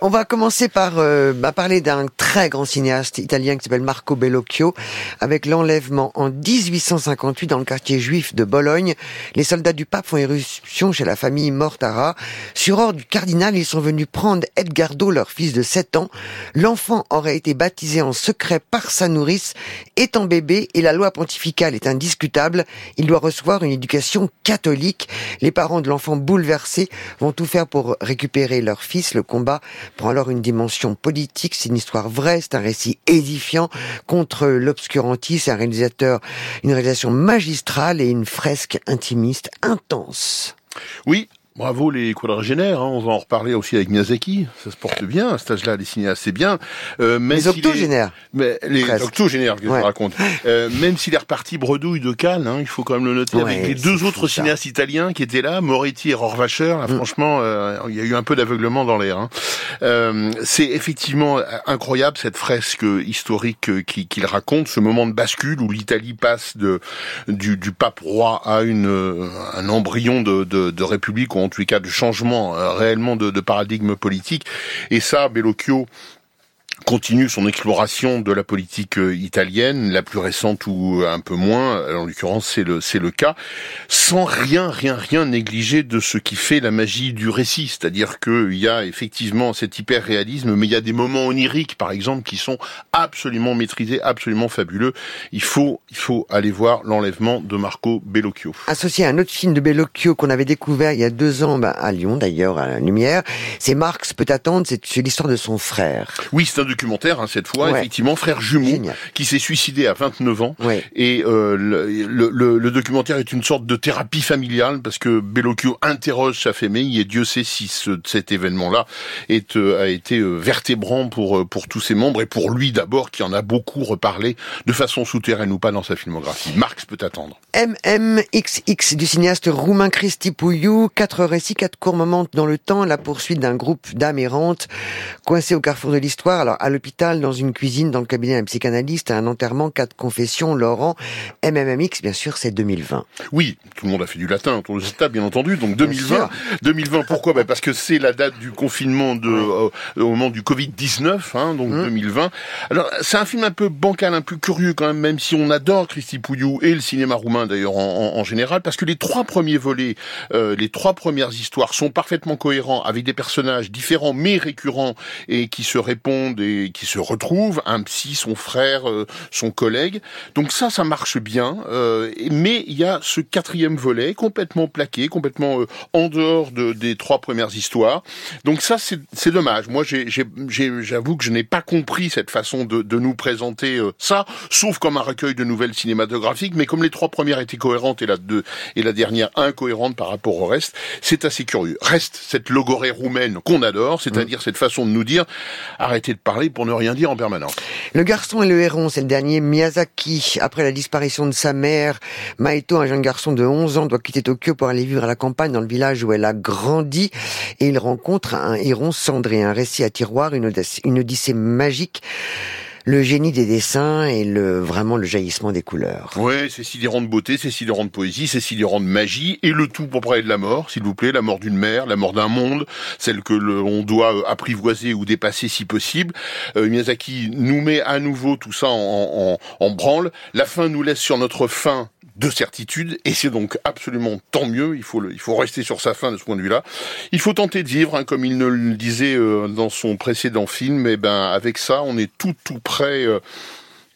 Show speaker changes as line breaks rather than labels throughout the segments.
On va commencer par euh, bah, parler d'un très grand cinéaste italien qui s'appelle Marco Bellocchio, avec l'enlèvement en 1858 dans le quartier juif de Bologne. Les soldats du pape font éruption chez la famille Mortara. Sur ordre du cardinal, ils sont venus prendre Edgardo, leur fils de 7 ans. L'enfant aurait été baptisé en secret par sa nourrice, étant bébé, et la loi pontificale est indiscutable. Il doit recevoir une éducation catholique. Les parents de l'enfant bouleversés vont tout faire pour récupérer leur fils. Le combat prend alors une dimension politique. C'est une histoire vraie, c'est un récit édifiant contre l'obscurantisme, un réalisateur, une réalisation magistrale et une fresque intimiste intense.
Oui, Bravo les quadragénaires, hein. on va en reparler aussi avec Miyazaki, ça se porte bien, à cet âge-là, les cinéastes, c'est bien.
Euh, les octogénaires.
Mais les octogénaires, que je raconte. Euh, même s'il est reparti bredouille de Cannes, hein, il faut quand même le noter, avec les deux autres cinéastes italiens qui étaient là, Moretti et Rohrwacher, là, mm. franchement, euh, il y a eu un peu d'aveuglement dans l'air. Hein. Euh, c'est effectivement incroyable cette fresque historique qu'il raconte, ce moment de bascule où l'Italie passe de du, du, pape roi à une un embryon de, de, de république en tous les cas de changement euh, réellement de, paradigme politique. Et ça, Bellocchio continue son exploration de la politique euh, italienne, la plus récente ou un peu moins, en l'occurrence c'est le c'est le cas, sans rien rien rien négliger de ce qui fait la magie du récit, c'est-à-dire qu'il y a effectivement cet hyper réalisme, mais il y a des moments oniriques par exemple qui sont absolument maîtrisés, absolument fabuleux. Il faut il faut aller voir l'enlèvement de Marco Bellocchio.
Associé à un autre film de Bellocchio qu'on avait découvert il y a deux ans bah, à Lyon d'ailleurs à la Lumière, c'est Marx peut attendre, c'est l'histoire de son frère.
Oui, c'est un documentaire hein, cette fois, effectivement, frère jumeau qui s'est suicidé à 29 ans. Et euh, le, le, le, documentaire est une sorte de thérapie familiale parce que Bellocchio interroge sa famille et Dieu sait si ce, cet événement-là est euh, a été euh, vertébrant pour pour tous ses membres et pour lui d'abord qui en a beaucoup reparlé de façon souterraine ou pas dans sa filmographie. Marx peut attendre.
MMXX du cinéaste roumain Cristi Pouillou, quatre récits, quatre courts moments dans le temps, la poursuite d'un groupe d'âmes errantes coincés au carrefour de l'histoire. Alors à l'hôpital, dans une cuisine, dans le cabinet d'un psychanalyste, un enterrement, quatre confessions, Laurent, MMMX, bien sûr, c'est 2020.
Oui, tout le monde a fait du latin autour de cette table, bien entendu. Donc 2020, 2020, pourquoi? Bah Parce que c'est la date du confinement de, euh, au moment du Covid-19, hein, donc 2020. Hum. Alors, c'est un film un peu bancal, un peu curieux quand même, même si on adore Christy Pouillou et le cinéma roumain d'ailleurs en, en, général, parce que les trois premiers volets, euh, les trois premières histoires sont parfaitement cohérents avec des personnages différents mais récurrents et qui se répondent et qui se retrouvent, un psy, son frère, euh, son collègue. Donc ça, ça marche bien. Euh, mais il y a ce quatrième volet complètement plaqué, complètement euh, en dehors de, des trois premières histoires. Donc ça, c'est dommage. Moi, j'avoue que je n'ai pas compris cette façon de, de nous présenter ça, sauf comme un recueil de nouvelles cinématographiques. Mais comme les trois premières étaient cohérentes et la deux et la dernière incohérente par rapport au reste, c'est assez curieux. Reste cette logorée roumaine qu'on adore, c'est-à-dire mmh. cette façon de nous dire arrêtez de parler pour ne rien dire en permanence.
Le garçon et le héron, c'est le dernier Miyazaki. Après la disparition de sa mère, Maito, un jeune garçon de 11 ans, doit quitter Tokyo pour aller vivre à la campagne dans le village où elle a grandi et il rencontre un héron cendré, un récit à tiroir, une, une odyssée magique le génie des dessins et le vraiment le jaillissement des couleurs.
Oui, c'est sidérant de beauté, c'est sidérant de poésie, c'est sidérant de magie, et le tout pour parler de la mort, s'il vous plaît, la mort d'une mère, la mort d'un monde, celle que l'on doit euh, apprivoiser ou dépasser si possible. Euh, Miyazaki nous met à nouveau tout ça en, en, en branle. La fin nous laisse sur notre fin de certitude, et c'est donc absolument tant mieux. Il faut, il faut rester sur sa fin de ce point de vue-là. Il faut tenter de vivre, hein, comme il ne le disait euh, dans son précédent film. Et ben, avec ça, on est tout tout près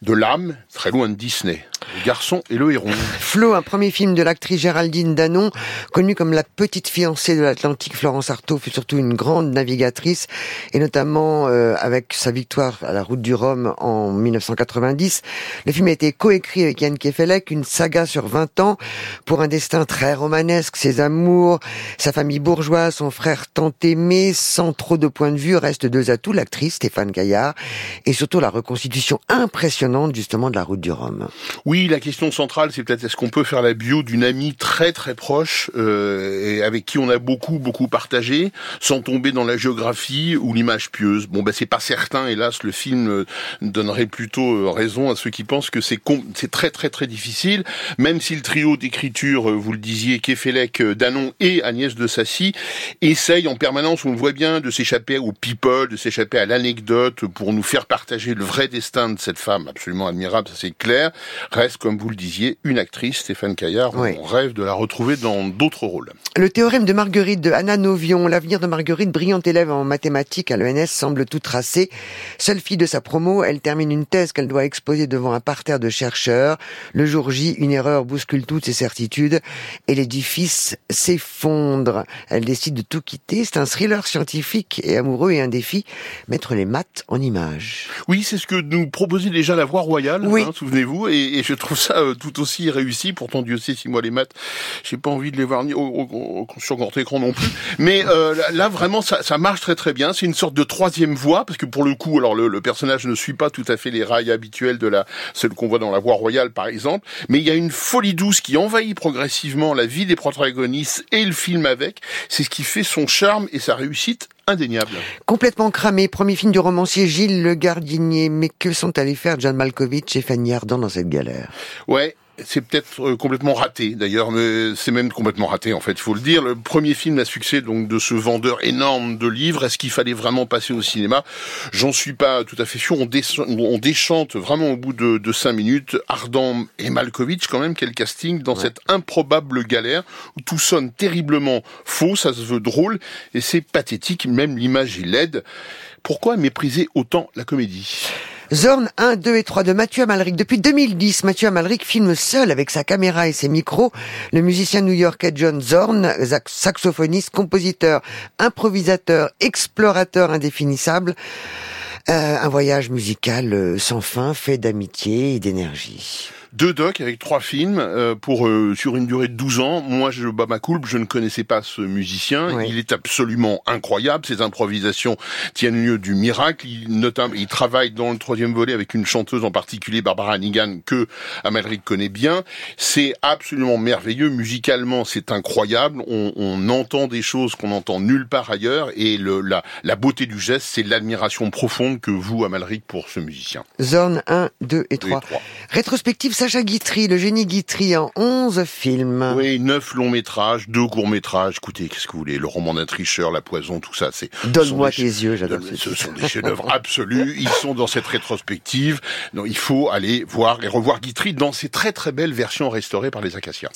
de l'âme, très loin de Disney. Le garçon et le héron.
Flo, un premier film de l'actrice Géraldine Danon, connue comme la petite fiancée de l'Atlantique, Florence Artaud fut surtout une grande navigatrice, et notamment euh, avec sa victoire à la route du Rhum en 1990. Le film a été coécrit avec Yann Kefelec, une saga sur 20 ans, pour un destin très romanesque, ses amours, sa famille bourgeoise, son frère tant aimé, sans trop de points de vue, reste deux atouts, l'actrice Stéphane Gaillard, et surtout la reconstitution impressionnante justement de la route du Rhum.
Oui, la question centrale, c'est peut-être est-ce qu'on peut faire la bio d'une amie très très proche euh, et avec qui on a beaucoup beaucoup partagé, sans tomber dans la géographie ou l'image pieuse? Bon, ben c'est pas certain, hélas, le film euh, donnerait plutôt euh, raison à ceux qui pensent que c'est c'est très très très difficile, même si le trio d'écriture, euh, vous le disiez, Kefelec, Danon et Agnès de Sassy essaye en permanence, on le voit bien, de s'échapper au people, de s'échapper à l'anecdote pour nous faire partager le vrai destin de cette femme absolument admirable, ça c'est clair. Reste, comme vous le disiez, une actrice, Stéphane Caillard. On rêve de la retrouver dans d'autres rôles.
Le théorème de Marguerite de Anna Novion, l'avenir de Marguerite, brillante élève en mathématiques à l'ENS, semble tout tracé. Seule fille de sa promo, elle termine une thèse qu'elle doit exposer devant un parterre de chercheurs. Le jour J, une erreur bouscule toutes ses certitudes et l'édifice s'effondre. Elle décide de tout quitter. C'est un thriller scientifique et amoureux et un défi. Mettre les maths en images.
Oui, c'est ce que nous proposait déjà la Voix Royale,
oui.
Hein, souvenez-vous, et, je trouve ça euh, tout aussi réussi. Pourtant, Dieu sait si moi les maths, j'ai pas envie de les voir ni sur grand écran non plus. Mais euh, là, vraiment, ça, ça, marche très très bien. C'est une sorte de troisième voie, parce que pour le coup, alors le, le, personnage ne suit pas tout à fait les rails habituels de la celle qu'on voit dans la Voix Royale, par exemple, mais il y a une folie douce qui envahit progressivement la vie des protagonistes et le film avec. C'est ce qui fait son charme et sa réussite indéniable.
Complètement cramé, premier film du romancier Gilles Le Gardinier. Mais que sont allés faire John Malkovich et Fanny Ardant dans cette galère?
Ouais, c'est peut-être euh, complètement raté d'ailleurs, mais c'est même complètement raté en fait, il faut le dire. Le premier film à succès donc de ce vendeur énorme de livres, est-ce qu'il fallait vraiment passer au cinéma? J'en suis pas tout à fait sûr. On, on déchante vraiment au bout de, de cinq minutes. Ardent et Malkovich quand même, quel casting dans cette improbable galère où tout sonne terriblement faux, ça se veut drôle et c'est pathétique, même l'image est laide. Pourquoi mépriser autant la comédie?
Zorn 1, 2 et 3 de Mathieu Amalric. Depuis 2010, Mathieu Amalric filme seul avec sa caméra et ses micros le musicien new-yorkais John Zorn, saxophoniste, compositeur, improvisateur, explorateur indéfinissable. Euh, un voyage musical euh, sans fin, fait d'amitié et d'énergie
deux docs avec trois films euh, pour euh, sur une durée de 12 ans. Moi, je bats ma coulpe, je ne connaissais pas ce musicien. Il est absolument incroyable. Ses improvisations tiennent lieu du miracle. Il, notamment, il travaille dans le troisième volet avec une chanteuse en particulier, Barbara Hannigan, que Amalric connaît bien. C'est absolument merveilleux. Musicalement, c'est incroyable. On, on, entend des choses qu'on entend nulle part ailleurs. Et le, la, la beauté du geste, c'est l'admiration profonde que vous, Amalric, pour ce musicien.
Zone 1, 2 et 3. 3. Rétrospective Sacha Guitry, le génie Guitry en 11 films.
Oui, 9 longs métrages, 2 courts métrages. Écoutez, qu'est-ce que vous voulez? Le roman d'un tricheur, La poison, tout ça, c'est...
Donne-moi tes yeux, j'adore
Ce sont des chefs-d'œuvre absolus. Ils sont dans cette rétrospective. Donc, il faut aller voir et revoir Guitry dans ces très très belles versions restaurées par les Acacias.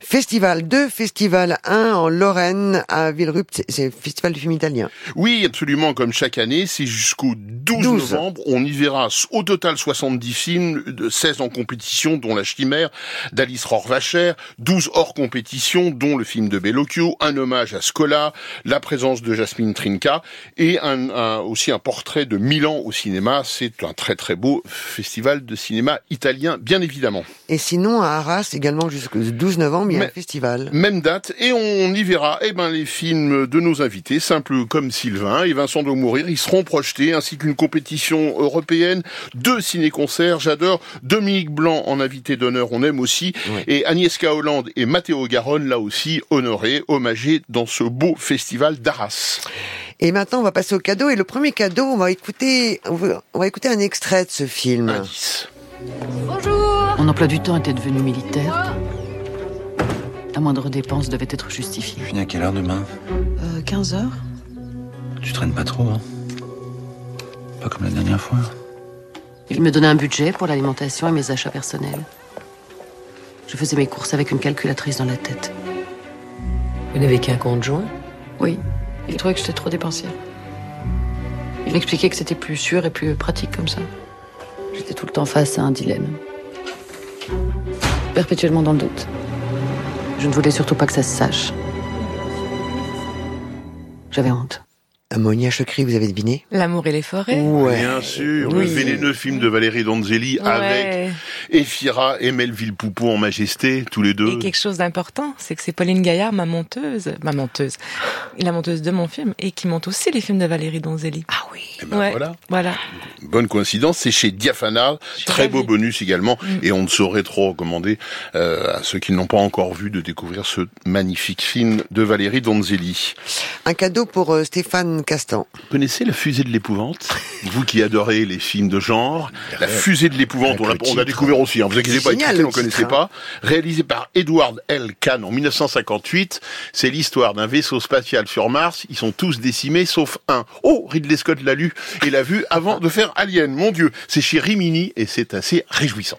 Festival 2, Festival 1 en Lorraine, à Villerupt. C'est le Festival du film italien.
Oui, absolument, comme chaque année. C'est jusqu'au 12, 12, novembre. On y verra au total 70 films, 16 en compétition dont La Chimère d'Alice Rohrwacher, 12 hors compétition, dont le film de Bellocchio, un hommage à Scola, la présence de Jasmine Trinca et un, aussi un portrait de Milan au cinéma. C'est un très très beau festival de cinéma italien, bien évidemment.
Et sinon, à Arras, également jusqu'au 12 novembre, il y a un festival.
Même date, et on y verra eh ben, les films de nos invités, simples comme Sylvain et Vincent de Mourir. Ils seront projetés, ainsi qu'une compétition européenne, deux ciné-concerts. J'adore Dominique Blanc en invité d'honneur, on aime aussi. Et Agnieszka Hollande et Matteo Garonne, là aussi, honorés, hommagés dans ce beau festival d'Arras.
Et maintenant, on va passer au cadeau. Et le premier cadeau, on va écouter, on va écouter un extrait de ce film.
Bonjour. Mon emploi du temps était devenu militaire. La moindre dépense devait être justifiée.
Tu finis à quelle heure demain?
Euh, 15 heures.
Tu traînes pas trop, hein? Pas comme la dernière fois.
Il me donnait un budget pour l'alimentation et mes achats personnels. Je faisais mes courses avec une calculatrice dans la tête.
Vous n'avez qu'un compte joint
Oui. Il trouvait que j'étais trop dépensière. Il expliquait que c'était plus sûr et plus pratique comme ça. J'étais tout le temps face à un dilemme. Perpétuellement dans le doute. Je ne voulais surtout pas que ça se sache. J'avais honte.
Ammonia Chokri, vous avez deviné?
L'amour et les forêts.
Ouais. Bien sûr, le vénéneux film de Valérie Donzelli avec Ephira et Melville Poupeau en majesté, tous les deux.
Et quelque chose d'important, c'est que c'est Pauline Gaillard, ma monteuse, ma monteuse, la monteuse de mon film, et qui monte aussi les films de Valérie Donzelli.
Ah oui.
Et ben
Ouais.
voilà.
Voilà.
Bonne coïncidence, c'est chez Diafana, très beau bonus également,
Mm.
et on ne saurait trop recommander euh, à ceux qui ne l'ont pas encore vu de découvrir ce magnifique film de Valérie Donzelli.
Un cadeau pour euh, Stéphane Castan.
Vous connaissez La fusée de l'épouvante? Vous qui adorez les films de genre, La fusée de l'épouvante, on, l'a- on découvert aussi, hein, vous inquiétez pas, on connaissait
titre, hein.
pas. Réalisé par Edward L. Kahn en 1958, c'est l'histoire d'un vaisseau spatial sur Mars, ils sont tous décimés sauf un. Oh, Ridley Scott l'a lu et l'a vu avant de faire Alien, mon Dieu, c'est chez Rimini et c'est assez réjouissant.